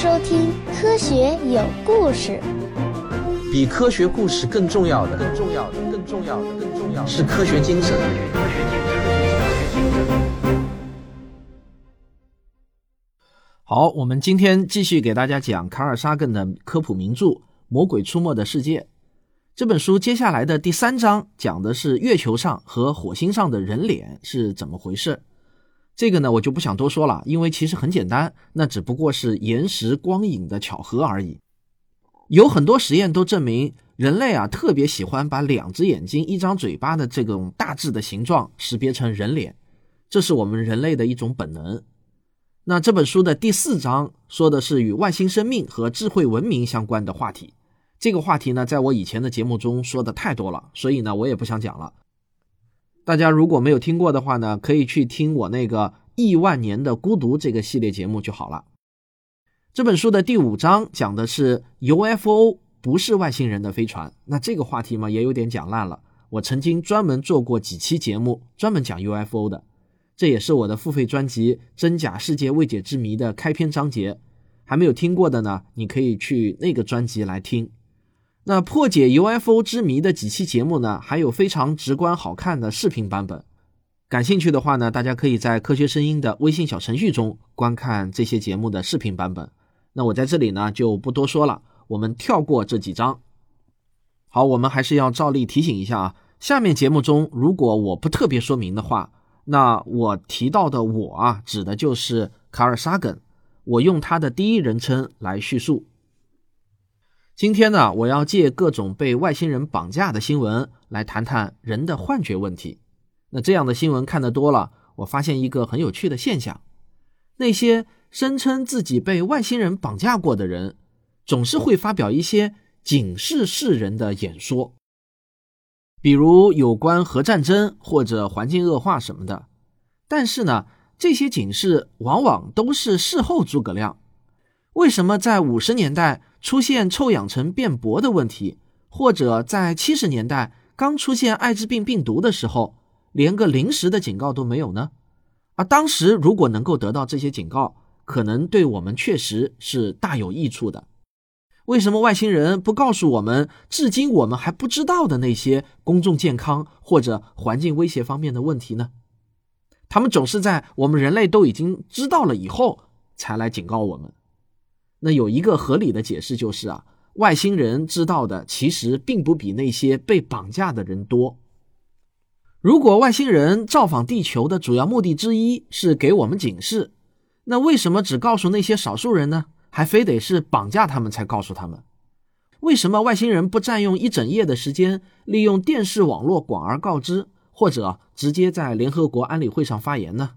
收听《科学有故事》。比科学故事更重要的，更重要的，更重要的，更重要的是科学精神。好，我们今天继续给大家讲卡尔沙根的科普名著《魔鬼出没的世界》这本书。接下来的第三章讲的是月球上和火星上的人脸是怎么回事。这个呢，我就不想多说了，因为其实很简单，那只不过是延时光影的巧合而已。有很多实验都证明，人类啊特别喜欢把两只眼睛、一张嘴巴的这种大致的形状识别成人脸，这是我们人类的一种本能。那这本书的第四章说的是与外星生命和智慧文明相关的话题。这个话题呢，在我以前的节目中说的太多了，所以呢，我也不想讲了。大家如果没有听过的话呢，可以去听我那个《亿万年的孤独》这个系列节目就好了。这本书的第五章讲的是 UFO 不是外星人的飞船。那这个话题嘛，也有点讲烂了。我曾经专门做过几期节目，专门讲 UFO 的。这也是我的付费专辑《真假世界未解之谜》的开篇章节，还没有听过的呢，你可以去那个专辑来听。那破解 UFO 之谜的几期节目呢，还有非常直观好看的视频版本。感兴趣的话呢，大家可以在科学声音的微信小程序中观看这些节目的视频版本。那我在这里呢就不多说了，我们跳过这几章。好，我们还是要照例提醒一下啊，下面节目中如果我不特别说明的话。那我提到的我啊，指的就是卡尔沙根，我用他的第一人称来叙述。今天呢，我要借各种被外星人绑架的新闻来谈谈人的幻觉问题。那这样的新闻看得多了，我发现一个很有趣的现象：那些声称自己被外星人绑架过的人，总是会发表一些警示世人的演说。比如有关核战争或者环境恶化什么的，但是呢，这些警示往往都是事后诸葛亮。为什么在五十年代出现臭氧层变薄的问题，或者在七十年代刚出现艾滋病病毒的时候，连个临时的警告都没有呢？而当时如果能够得到这些警告，可能对我们确实是大有益处的。为什么外星人不告诉我们至今我们还不知道的那些公众健康或者环境威胁方面的问题呢？他们总是在我们人类都已经知道了以后才来警告我们。那有一个合理的解释就是啊，外星人知道的其实并不比那些被绑架的人多。如果外星人造访地球的主要目的之一是给我们警示，那为什么只告诉那些少数人呢？还非得是绑架他们才告诉他们？为什么外星人不占用一整夜的时间，利用电视网络广而告之，或者直接在联合国安理会上发言呢？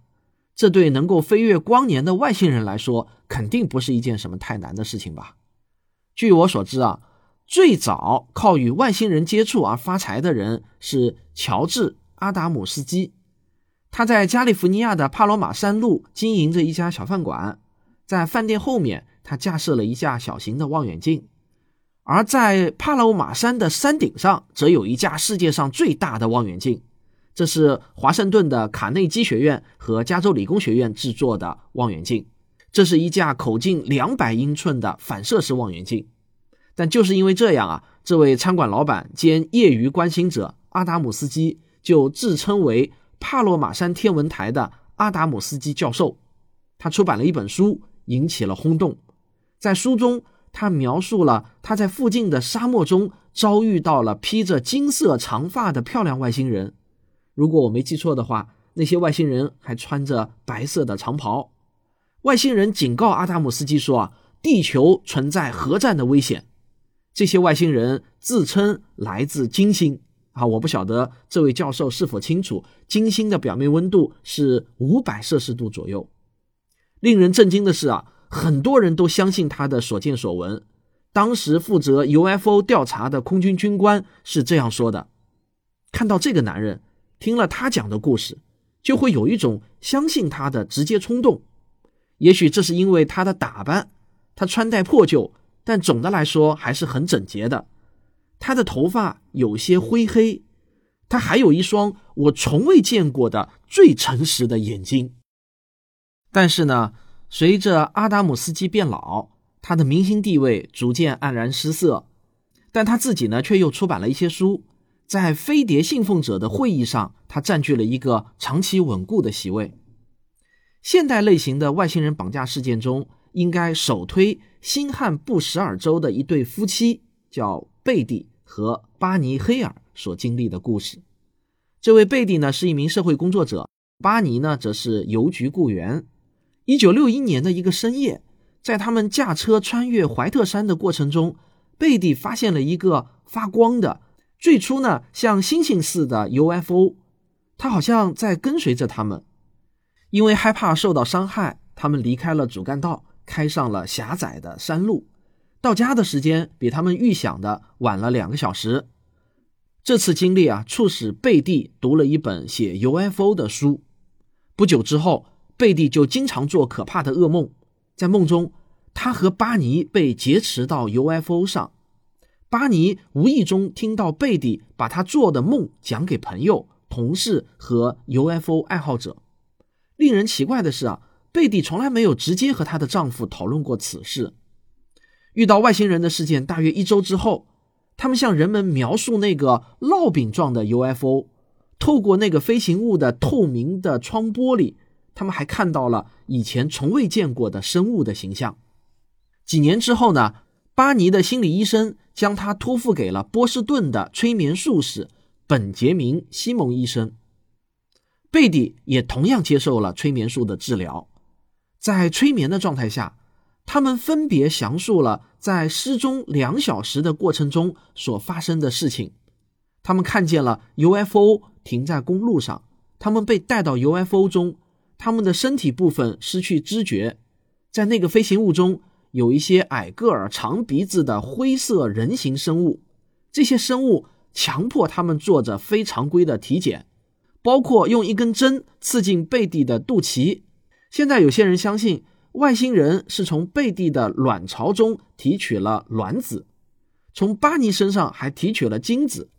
这对能够飞越光年的外星人来说，肯定不是一件什么太难的事情吧？据我所知啊，最早靠与外星人接触而发财的人是乔治·阿达姆斯基，他在加利福尼亚的帕罗马山路经营着一家小饭馆，在饭店后面。他架设了一架小型的望远镜，而在帕罗马山的山顶上，则有一架世界上最大的望远镜。这是华盛顿的卡内基学院和加州理工学院制作的望远镜。这是一架口径两百英寸的反射式望远镜。但就是因为这样啊，这位餐馆老板兼业余观星者阿达姆斯基就自称为帕洛马山天文台的阿达姆斯基教授。他出版了一本书，引起了轰动。在书中，他描述了他在附近的沙漠中遭遇到了披着金色长发的漂亮外星人。如果我没记错的话，那些外星人还穿着白色的长袍。外星人警告阿达姆斯基说：“啊，地球存在核战的危险。”这些外星人自称来自金星。啊，我不晓得这位教授是否清楚，金星的表面温度是五百摄氏度左右。令人震惊的是啊。很多人都相信他的所见所闻。当时负责 UFO 调查的空军军官是这样说的：“看到这个男人，听了他讲的故事，就会有一种相信他的直接冲动。也许这是因为他的打扮，他穿戴破旧，但总的来说还是很整洁的。他的头发有些灰黑，他还有一双我从未见过的最诚实的眼睛。但是呢？”随着阿达姆斯基变老，他的明星地位逐渐黯然失色，但他自己呢，却又出版了一些书。在飞碟信奉者的会议上，他占据了一个长期稳固的席位。现代类型的外星人绑架事件中，应该首推新罕布什尔州的一对夫妻，叫贝蒂和巴尼·黑尔所经历的故事。这位贝蒂呢是一名社会工作者，巴尼呢则是邮局雇员。一九六一年的一个深夜，在他们驾车穿越怀特山的过程中，贝蒂发现了一个发光的、最初呢像星星似的 UFO，它好像在跟随着他们。因为害怕受到伤害，他们离开了主干道，开上了狭窄的山路。到家的时间比他们预想的晚了两个小时。这次经历啊，促使贝蒂读了一本写 UFO 的书。不久之后，贝蒂就经常做可怕的噩梦。在梦中，他和巴尼被劫持到 UFO 上。巴尼无意中听到贝蒂把他做的梦讲给朋友、同事和 UFO 爱好者。令人奇怪的是啊，贝蒂从来没有直接和她的丈夫讨论过此事。遇到外星人的事件大约一周之后，他们向人们描述那个烙饼状的 UFO。透过那个飞行物的透明的窗玻璃，他们还看到了以前从未见过的生物的形象。几年之后呢，巴尼的心理医生将他托付给了波士顿的催眠术士本杰明·西蒙医生。贝蒂也同样接受了催眠术的治疗，在催眠的状态下，他们分别详述了在失踪两小时的过程中所发生的事情。他们看见了 UFO 停在公路上，他们被带到 UFO 中，他们的身体部分失去知觉。在那个飞行物中有一些矮个儿、长鼻子的灰色人形生物，这些生物强迫他们做着非常规的体检。包括用一根针刺进贝蒂的肚脐。现在有些人相信外星人是从贝蒂的卵巢中提取了卵子，从巴尼身上还提取了精子。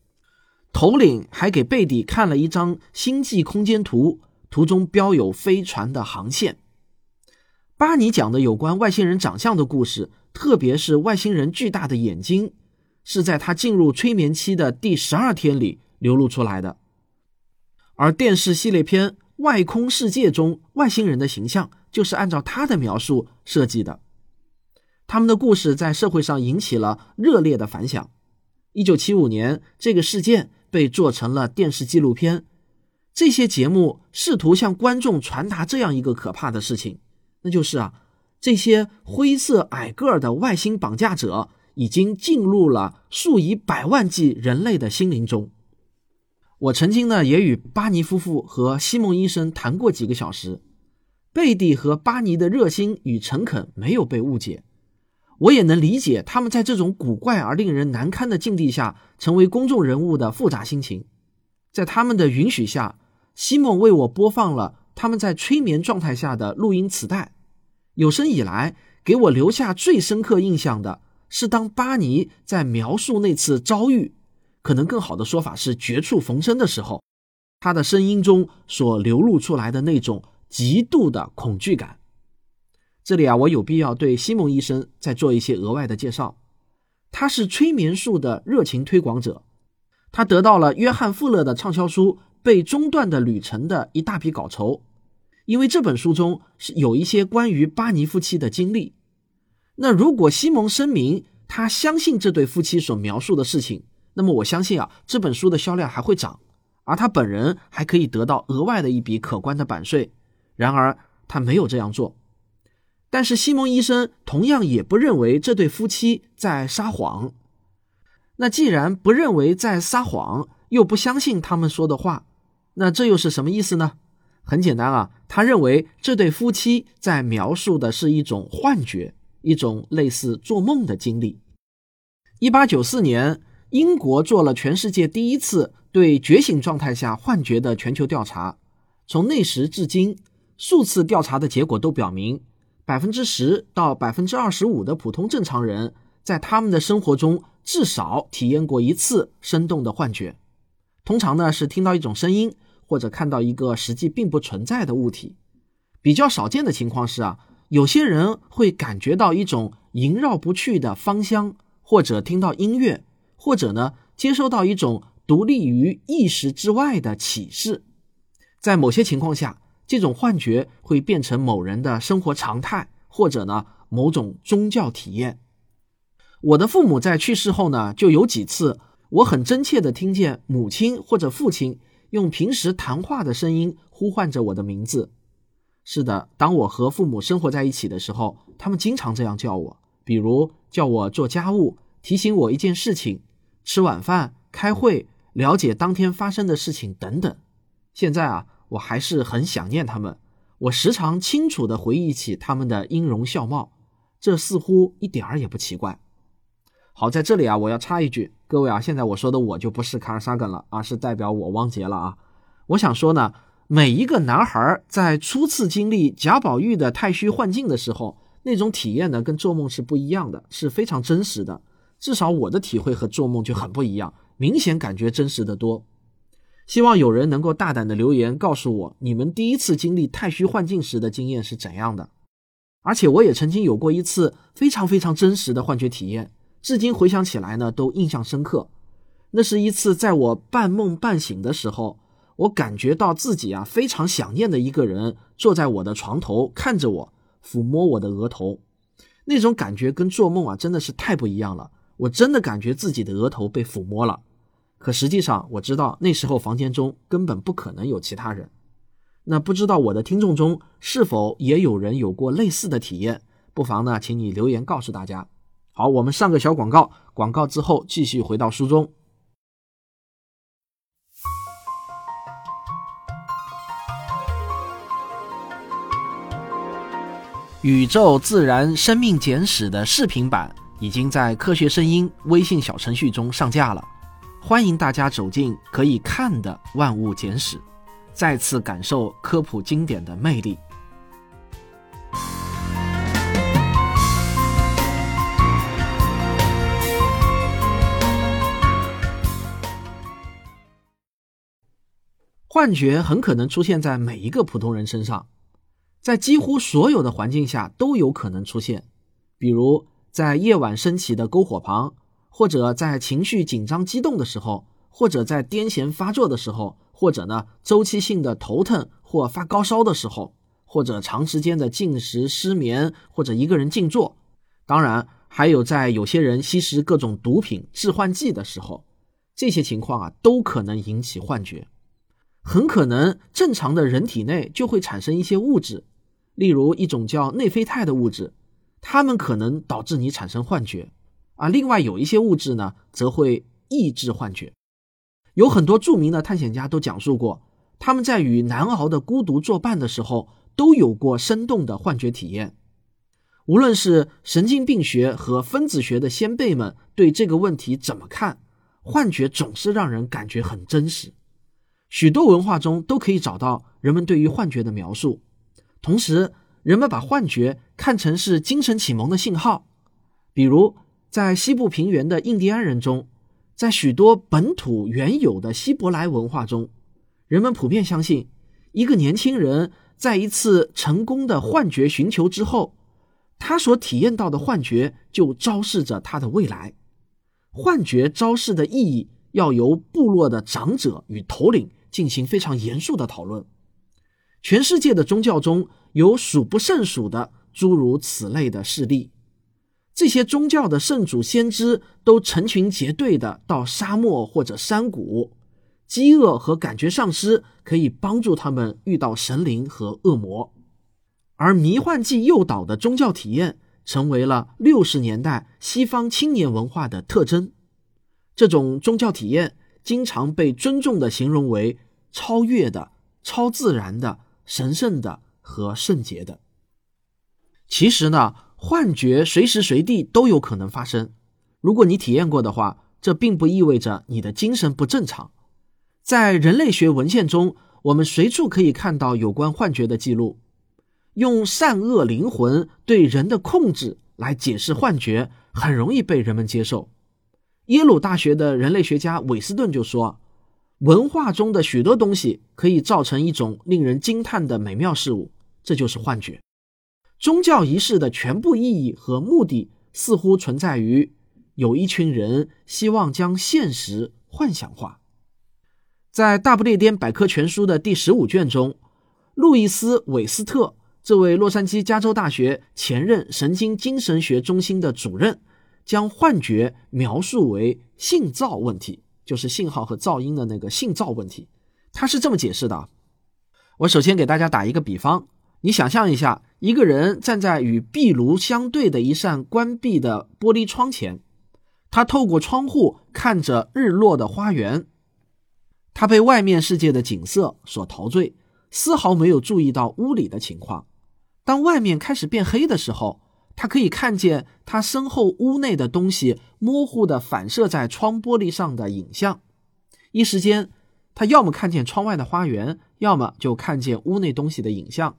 头领还给贝蒂看了一张星际空间图，图中标有飞船的航线。巴尼讲的有关外星人长相的故事，特别是外星人巨大的眼睛，是在他进入催眠期的第十二天里流露出来的。而电视系列片《外空世界》中外星人的形象就是按照他的描述设计的。他们的故事在社会上引起了热烈的反响。一九七五年，这个事件被做成了电视纪录片。这些节目试图向观众传达这样一个可怕的事情，那就是啊，这些灰色矮个儿的外星绑架者已经进入了数以百万计人类的心灵中。我曾经呢也与巴尼夫妇和西蒙医生谈过几个小时，贝蒂和巴尼的热心与诚恳没有被误解，我也能理解他们在这种古怪而令人难堪的境地下成为公众人物的复杂心情。在他们的允许下，西蒙为我播放了他们在催眠状态下的录音磁带。有生以来给我留下最深刻印象的是，当巴尼在描述那次遭遇。可能更好的说法是绝处逢生的时候，他的声音中所流露出来的那种极度的恐惧感。这里啊，我有必要对西蒙医生再做一些额外的介绍。他是催眠术的热情推广者，他得到了约翰富勒的畅销书《被中断的旅程》的一大笔稿酬，因为这本书中是有一些关于巴尼夫妻的经历。那如果西蒙声明他相信这对夫妻所描述的事情，那么我相信啊，这本书的销量还会涨，而他本人还可以得到额外的一笔可观的版税。然而他没有这样做。但是西蒙医生同样也不认为这对夫妻在撒谎。那既然不认为在撒谎，又不相信他们说的话，那这又是什么意思呢？很简单啊，他认为这对夫妻在描述的是一种幻觉，一种类似做梦的经历。一八九四年。英国做了全世界第一次对觉醒状态下幻觉的全球调查，从那时至今，数次调查的结果都表明，百分之十到百分之二十五的普通正常人在他们的生活中至少体验过一次生动的幻觉。通常呢是听到一种声音，或者看到一个实际并不存在的物体。比较少见的情况是啊，有些人会感觉到一种萦绕不去的芳香，或者听到音乐，或者呢接收到一种独立于意识之外的启示。在某些情况下，这种幻觉会变成某人的生活常态，或者呢某种宗教体验。我的父母在去世后呢，就有几次，我很真切地听见母亲或者父亲用平时谈话的声音呼唤着我的名字。是的，当我和父母生活在一起的时候，他们经常这样叫我，比如叫我做家务，提醒我一件事情，吃晚饭、开会、了解当天发生的事情等等。现在啊，我还是很想念他们，我时常清楚地回忆起他们的音容笑貌，这似乎一点儿也不奇怪。好，在这里啊，我要插一句，各位啊，现在我说的我就不是卡尔萨根了，而是代表我汪杰了啊。我想说呢，每一个男孩在初次经历贾宝玉的太虚幻境的时候，那种体验呢，跟做梦是不一样的，是非常真实的。至少我的体会和做梦就很不一样，明显感觉真实的多。希望有人能够大胆的留言告诉我，你们第一次经历太虚幻境时的经验是怎样的？而且我也曾经有过一次非常非常真实的幻觉体验。至今回想起来呢，都印象深刻。那是一次在我半梦半醒的时候，我感觉到自己啊非常想念的一个人坐在我的床头，看着我，抚摸我的额头。那种感觉跟做梦啊真的是太不一样了。我真的感觉自己的额头被抚摸了。可实际上我知道那时候房间中根本不可能有其他人。那不知道我的听众中是否也有人有过类似的体验？不妨呢，请你留言告诉大家。好，我们上个小广告，广告之后继续回到书中。《宇宙自然生命简史》的视频版已经在科学声音微信小程序中上架了，欢迎大家走进可以看的万物简史，再次感受科普经典的魅力。幻觉很可能出现在每一个普通人身上，在几乎所有的环境下都有可能出现，比如在夜晚升起的篝火旁，或者在情绪紧张激动的时候，或者在癫痫发作的时候，或者呢周期性的头疼或发高烧的时候，或者长时间的进食失眠，或者一个人静坐，当然还有在有些人吸食各种毒品致幻剂的时候，这些情况啊都可能引起幻觉。很可能正常的人体内就会产生一些物质，例如一种叫内啡肽的物质，它们可能导致你产生幻觉，啊，另外有一些物质呢，则会抑制幻觉。有很多著名的探险家都讲述过，他们在与难熬的孤独作伴的时候，都有过生动的幻觉体验。无论是神经病学和分子学的先辈们对这个问题怎么看，幻觉总是让人感觉很真实。许多文化中都可以找到人们对于幻觉的描述，同时人们把幻觉看成是精神启蒙的信号。比如，在西部平原的印第安人中，在许多本土原有的希伯来文化中，人们普遍相信，一个年轻人在一次成功的幻觉寻求之后，他所体验到的幻觉就昭示着他的未来。幻觉昭示的意义要由部落的长者与头领。进行非常严肃的讨论。全世界的宗教中有数不胜数的诸如此类的事例。这些宗教的圣主先知都成群结队的到沙漠或者山谷，饥饿和感觉丧失可以帮助他们遇到神灵和恶魔。而迷幻剂诱导的宗教体验成为了六十年代西方青年文化的特征。这种宗教体验经常被尊重的形容为。超越的、超自然的、神圣的和圣洁的。其实呢，幻觉随时随地都有可能发生。如果你体验过的话，这并不意味着你的精神不正常。在人类学文献中，我们随处可以看到有关幻觉的记录。用善恶灵魂对人的控制来解释幻觉，很容易被人们接受。耶鲁大学的人类学家韦斯顿就说。文化中的许多东西可以造成一种令人惊叹的美妙事物，这就是幻觉。宗教仪式的全部意义和目的似乎存在于有一群人希望将现实幻想化。在《大不列颠百科全书》的第十五卷中，路易斯·韦斯特这位洛杉矶加州大学前任神经精神学中心的主任，将幻觉描述为性噪问题，就是信号和噪音的那个信噪问题。他是这么解释的：我首先给大家打一个比方，你想象一下，一个人站在与壁炉相对的一扇关闭的玻璃窗前，他透过窗户看着日落的花园。他被外面世界的景色所陶醉，丝毫没有注意到屋里的情况。当外面开始变黑的时候，他可以看见他身后屋内的东西模糊的反射在窗玻璃上的影像。一时间，他要么看见窗外的花园，要么就看见屋内东西的影像。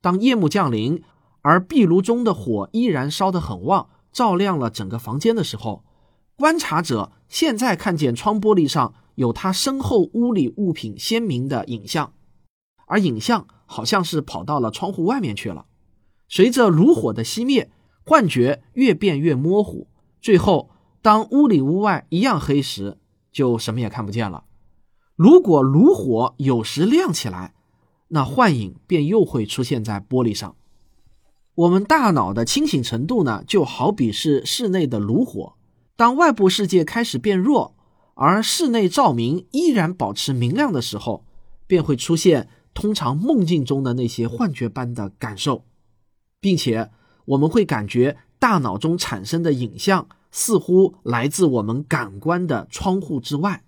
当夜幕降临，而壁炉中的火依然烧得很旺，照亮了整个房间的时候，观察者现在看见窗玻璃上。有他身后屋里物品鲜明的影像，而影像好像是跑到了窗户外面去了。随着炉火的熄灭，幻觉越变越模糊，最后当屋里屋外一样黑时，就什么也看不见了。如果炉火有时亮起来，那幻影便又会出现在玻璃上。我们大脑的清醒程度呢，就好比是室内的炉火，当外部世界开始变弱。而室内照明依然保持明亮的时候，便会出现通常梦境中的那些幻觉般的感受，并且我们会感觉大脑中产生的影像似乎来自我们感官的窗户之外。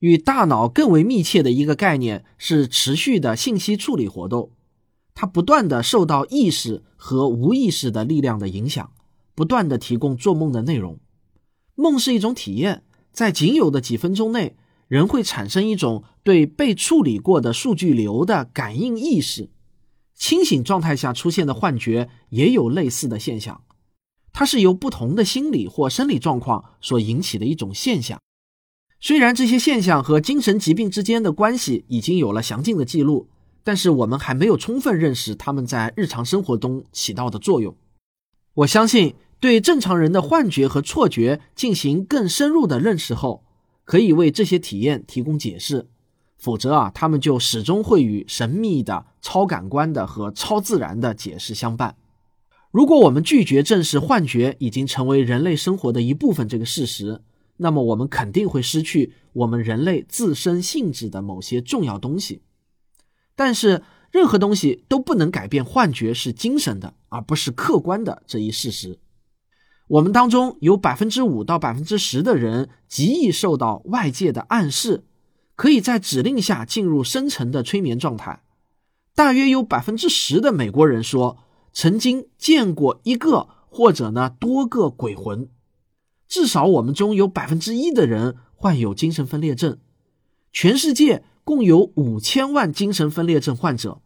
与大脑更为密切的一个概念是持续的信息处理活动，它不断的受到意识和无意识的力量的影响，不断的提供做梦的内容。梦是一种体验。在仅有的几分钟内，人会产生一种对被处理过的数据流的感应意识。清醒状态下出现的幻觉也有类似的现象，它是由不同的心理或生理状况所引起的一种现象。虽然这些现象和精神疾病之间的关系已经有了详尽的记录，但是我们还没有充分认识他们在日常生活中起到的作用。我相信。对正常人的幻觉和错觉进行更深入的认识后，可以为这些体验提供解释。否则啊，他们就始终会与神秘的、超感官的和超自然的解释相伴。如果我们拒绝正视幻觉已经成为人类生活的一部分这个事实，那么我们肯定会失去我们人类自身性质的某些重要东西。但是，任何东西都不能改变幻觉是精神的，而不是客观的这一事实。我们当中有百分之五到百分之十的人极易受到外界的暗示，可以在指令下进入深层的催眠状态。大约有百分之十的美国人说曾经见过一个或者呢多个鬼魂。至少我们中有百分之一的人患有精神分裂症。全世界共有五千万精神分裂症患者，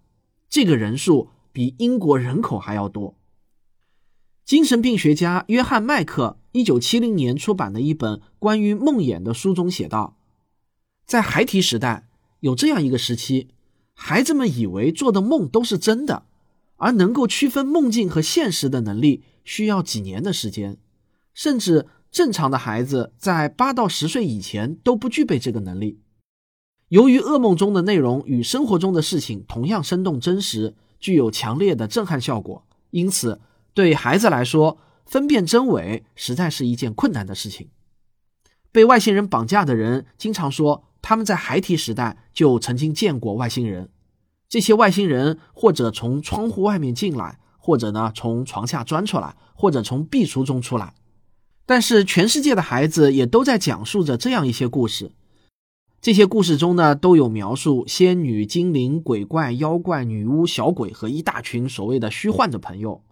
这个人数比英国人口还要多。精神病学家约翰·麦克一九七零年出版的一本关于梦魇的书中写道：“在孩提时代，有这样一个时期，孩子们以为做的梦都是真的，而能够区分梦境和现实的能力需要几年的时间，甚至正常的孩子在八到十岁以前都不具备这个能力。由于噩梦中的内容与生活中的事情同样生动真实，具有强烈的震撼效果，因此。”对孩子来说，分辨真伪实在是一件困难的事情。被外星人绑架的人经常说，他们在孩提时代就曾经见过外星人。这些外星人或者从窗户外面进来，或者呢从床下钻出来，或者从壁橱中出来。但是，全世界的孩子也都在讲述着这样一些故事。这些故事中呢，都有描述仙女、精灵、鬼怪、妖怪、女巫、小鬼和一大群所谓的虚幻的朋友。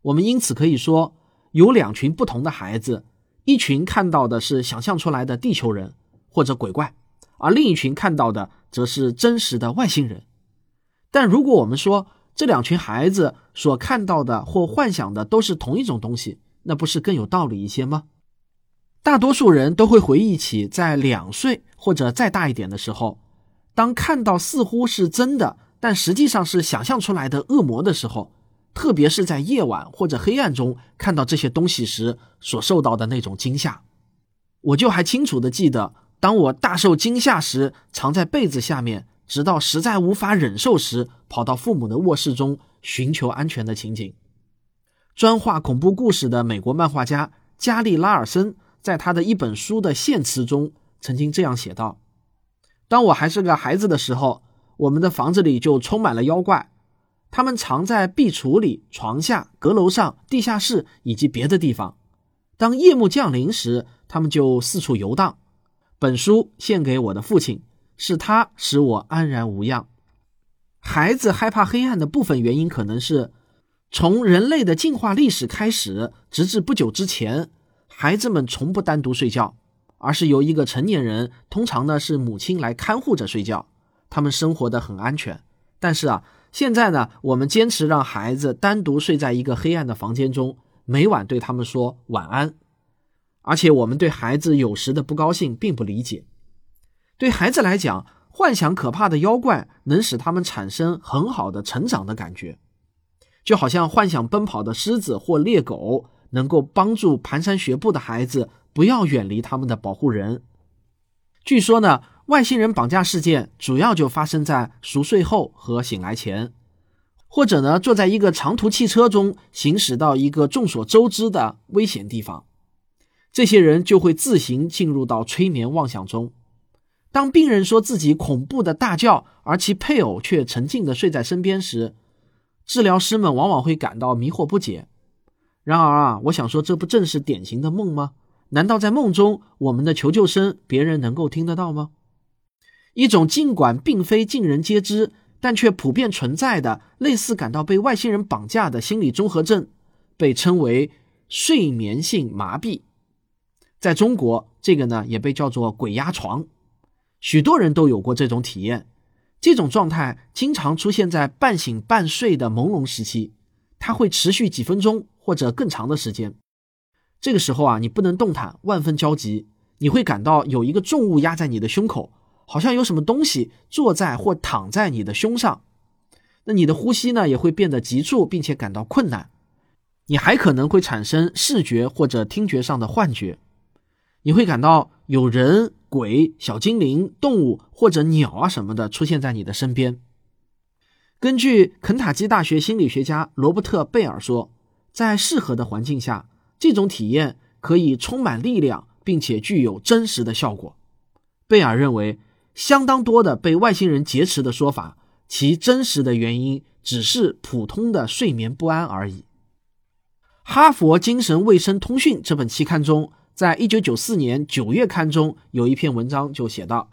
我们因此可以说，有两群不同的孩子，一群看到的是想象出来的地球人或者鬼怪，而另一群看到的则是真实的外星人。但如果我们说这两群孩子所看到的或幻想的都是同一种东西，那不是更有道理一些吗？大多数人都会回忆起在两岁或者再大一点的时候，当看到似乎是真的，但实际上是想象出来的恶魔的时候。特别是在夜晚或者黑暗中看到这些东西时所受到的那种惊吓。我就还清楚的记得，当我大受惊吓时，藏在被子下面，直到实在无法忍受时，跑到父母的卧室中寻求安全的情景。专画恐怖故事的美国漫画家加利拉尔森在他的一本书的献词中曾经这样写道：“当我还是个孩子的时候，我们的房子里就充满了妖怪。”他们藏在壁橱里、床下、阁楼上、地下室以及别的地方。当夜幕降临时，他们就四处游荡。本书献给我的父亲，是他使我安然无恙。孩子害怕黑暗的部分原因，可能是从人类的进化历史开始，直至不久之前，孩子们从不单独睡觉，而是由一个成年人，通常呢是母亲来看护着睡觉。他们生活的很安全。但是啊。现在呢，我们坚持让孩子单独睡在一个黑暗的房间中，每晚对他们说晚安。而且，我们对孩子有时的不高兴并不理解。对孩子来讲，幻想可怕的妖怪能使他们产生很好的成长的感觉，就好像幻想奔跑的狮子或猎狗能够帮助蹒跚学步的孩子不要远离他们的保护人。据说呢。外星人绑架事件主要就发生在熟睡后和醒来前，或者呢坐在一个长途汽车中行驶到一个众所周知的危险地方，这些人就会自行进入到催眠妄想中。当病人说自己恐怖的大叫，而其配偶却沉静的睡在身边时，治疗师们往往会感到迷惑不解。然而啊，我想说，这不正是典型的梦吗？难道在梦中，我们的求救声别人能够听得到吗？一种尽管并非尽人皆知，但却普遍存在的类似感到被外星人绑架的心理综合症，被称为睡眠性麻痹。在中国，这个呢也被叫做“鬼压床”。许多人都有过这种体验。这种状态经常出现在半醒半睡的朦胧时期，它会持续几分钟或者更长的时间。这个时候啊，你不能动弹，万分焦急，你会感到有一个重物压在你的胸口。好像有什么东西坐在或躺在你的胸上，那你的呼吸呢也会变得急促，并且感到困难。你还可能会产生视觉或者听觉上的幻觉，你会感到有人、鬼、小精灵、动物或者鸟啊什么的出现在你的身边。根据肯塔基大学心理学家罗伯特·贝尔说，在适合的环境下，这种体验可以充满力量，并且具有真实的效果。贝尔认为。相当多的被外星人劫持的说法，其真实的原因只是普通的睡眠不安而已。《哈佛精神卫生通讯》这本期刊中，在一九九四年九月刊中有一篇文章就写道：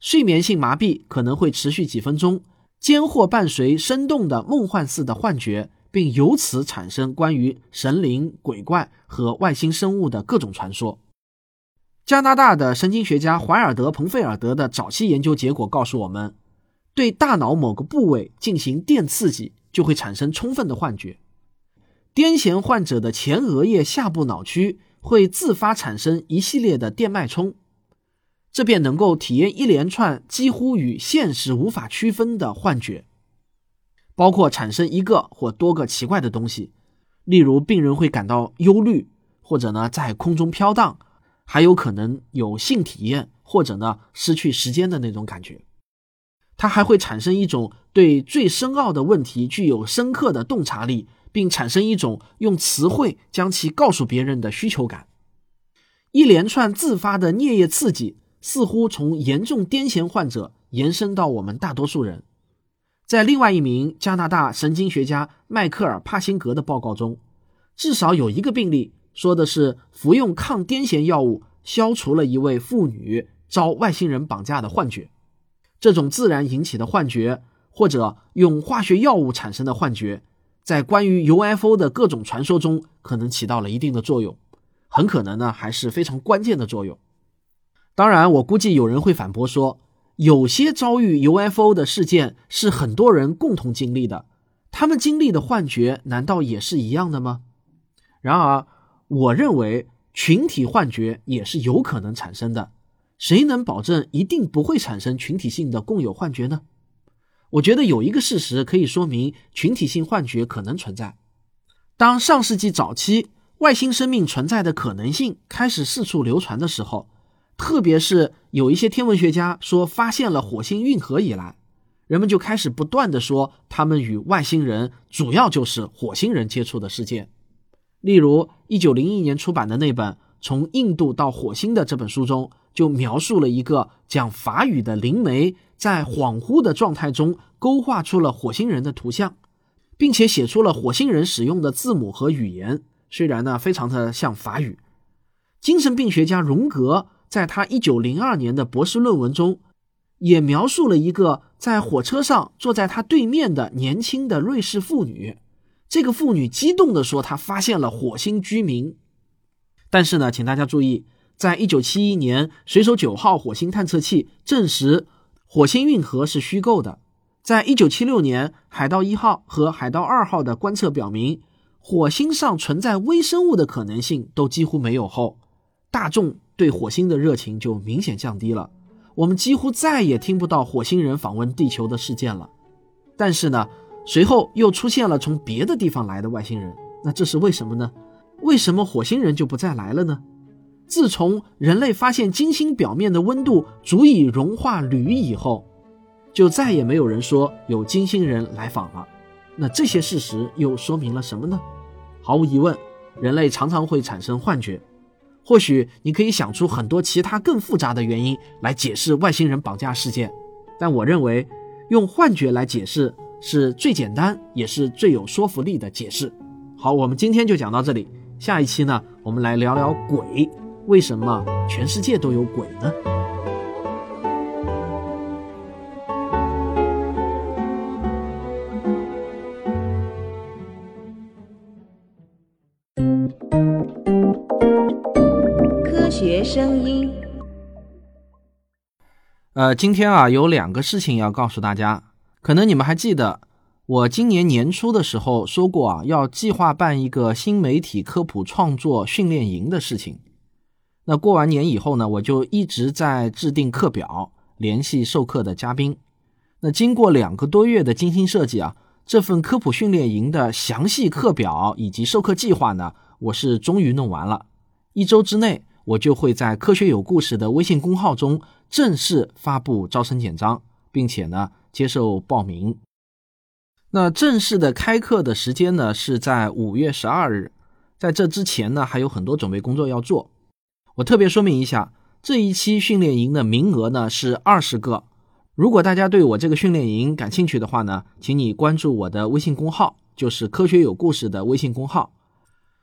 睡眠性麻痹可能会持续几分钟，间或伴随生动的梦幻似的幻觉，并由此产生关于神灵、鬼怪和外星生物的各种传说。加拿大的神经学家怀尔德·彭费尔德的早期研究结果告诉我们，对大脑某个部位进行电刺激，就会产生充分的幻觉。癫痫患者的前额叶下部脑区会自发产生一系列的电脉冲，这便能够体验一连串几乎与现实无法区分的幻觉，包括产生一个或多个奇怪的东西，例如病人会感到忧虑，或者呢在空中飘荡。还有可能有性体验，或者呢失去时间的那种感觉。它还会产生一种对最深奥的问题具有深刻的洞察力，并产生一种用词汇将其告诉别人的需求感。一连串自发的颞叶刺激，似乎从严重癫痫患者延伸到我们大多数人。在另外一名加拿大神经学家迈克尔·帕辛格的报告中，至少有一个病例。说的是服用抗癫痫药物消除了一位妇女遭外星人绑架的幻觉。这种自然引起的幻觉，或者用化学药物产生的幻觉，在关于 UFO 的各种传说中可能起到了一定的作用，很可能呢还是非常关键的作用。当然，我估计有人会反驳说，有些遭遇 UFO 的事件是很多人共同经历的，他们经历的幻觉难道也是一样的吗？然而。我认为群体幻觉也是有可能产生的，谁能保证一定不会产生群体性的共有幻觉呢？我觉得有一个事实可以说明群体性幻觉可能存在。当上世纪早期外星生命存在的可能性开始四处流传的时候，特别是有一些天文学家说发现了火星运河以来，人们就开始不断的说他们与外星人主要就是火星人接触的事件。例如，一九零一年出版的那本《从印度到火星》的这本书中，就描述了一个讲法语的灵媒在恍惚的状态中勾画出了火星人的图像，并且写出了火星人使用的字母和语言，虽然呢非常的像法语。精神病学家荣格在他一九零二年的博士论文中，也描述了一个在火车上坐在他对面的年轻的瑞士妇女。这个妇女激动地说：“她发现了火星居民。”但是呢，请大家注意，在一九七一年，水手九号火星探测器证实火星运河是虚构的。在一九七六年，海盗一号和海盗二号的观测表明，火星上存在微生物的可能性都几乎没有后，大众对火星的热情就明显降低了。我们几乎再也听不到火星人访问地球的事件了。但是呢？随后又出现了从别的地方来的外星人，那这是为什么呢？为什么火星人就不再来了呢？自从人类发现金星表面的温度足以融化铝以后，就再也没有人说有金星人来访了。那这些事实又说明了什么呢？毫无疑问，人类常常会产生幻觉。或许你可以想出很多其他更复杂的原因来解释外星人绑架事件，但我认为用幻觉来解释。是最简单也是最有说服力的解释。好，我们今天就讲到这里。下一期呢，我们来聊聊鬼。为什么全世界都有鬼呢？科学声音。呃，今天啊，有两个事情要告诉大家。可能你们还记得，我今年年初的时候说过啊，要计划办一个新媒体科普创作训练营的事情。那过完年以后呢，我就一直在制定课表，联系授课的嘉宾。那经过两个多月的精心设计啊，这份科普训练营的详细课表以及授课计划呢，我是终于弄完了。一周之内，我就会在“科学有故事”的微信公号中正式发布招生简章，并且呢。接受报名。那正式的开课的时间呢，是在五月十二日。在这之前呢，还有很多准备工作要做。我特别说明一下，这一期训练营的名额呢是二十个。如果大家对我这个训练营感兴趣的话呢，请你关注我的微信公号，就是“科学有故事”的微信公号。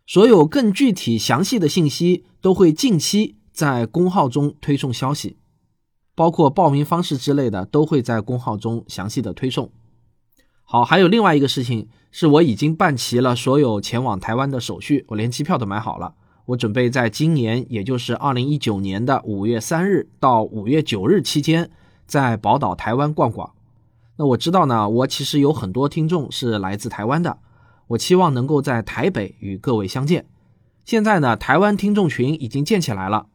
所有更具体详细的信息都会近期在公号中推送消息。包括报名方式之类的，都会在公号中详细的推送。好，还有另外一个事情，是我已经办齐了所有前往台湾的手续，我连机票都买好了。我准备在今年，也就是二零一九年的五月三日到五月九日期间，在宝岛台湾逛逛。那我知道呢，我其实有很多听众是来自台湾的，我期望能够在台北与各位相见。现在呢，台湾听众群已经建起来了。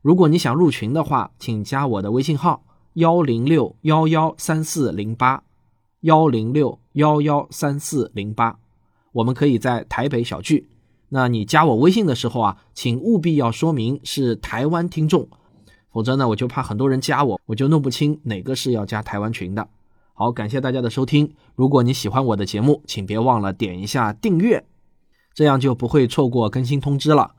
如果你想入群的话，请加我的微信号幺零六幺幺三四零八幺零六幺幺三四零八，我们可以在台北小聚。那你加我微信的时候啊，请务必要说明是台湾听众，否则呢，我就怕很多人加我，我就弄不清哪个是要加台湾群的。好，感谢大家的收听。如果你喜欢我的节目，请别忘了点一下订阅，这样就不会错过更新通知了。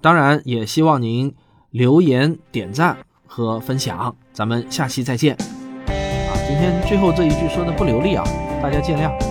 当然，也希望您。留言、点赞和分享，咱们下期再见。啊，今天最后这一句说的不流利啊，大家见谅。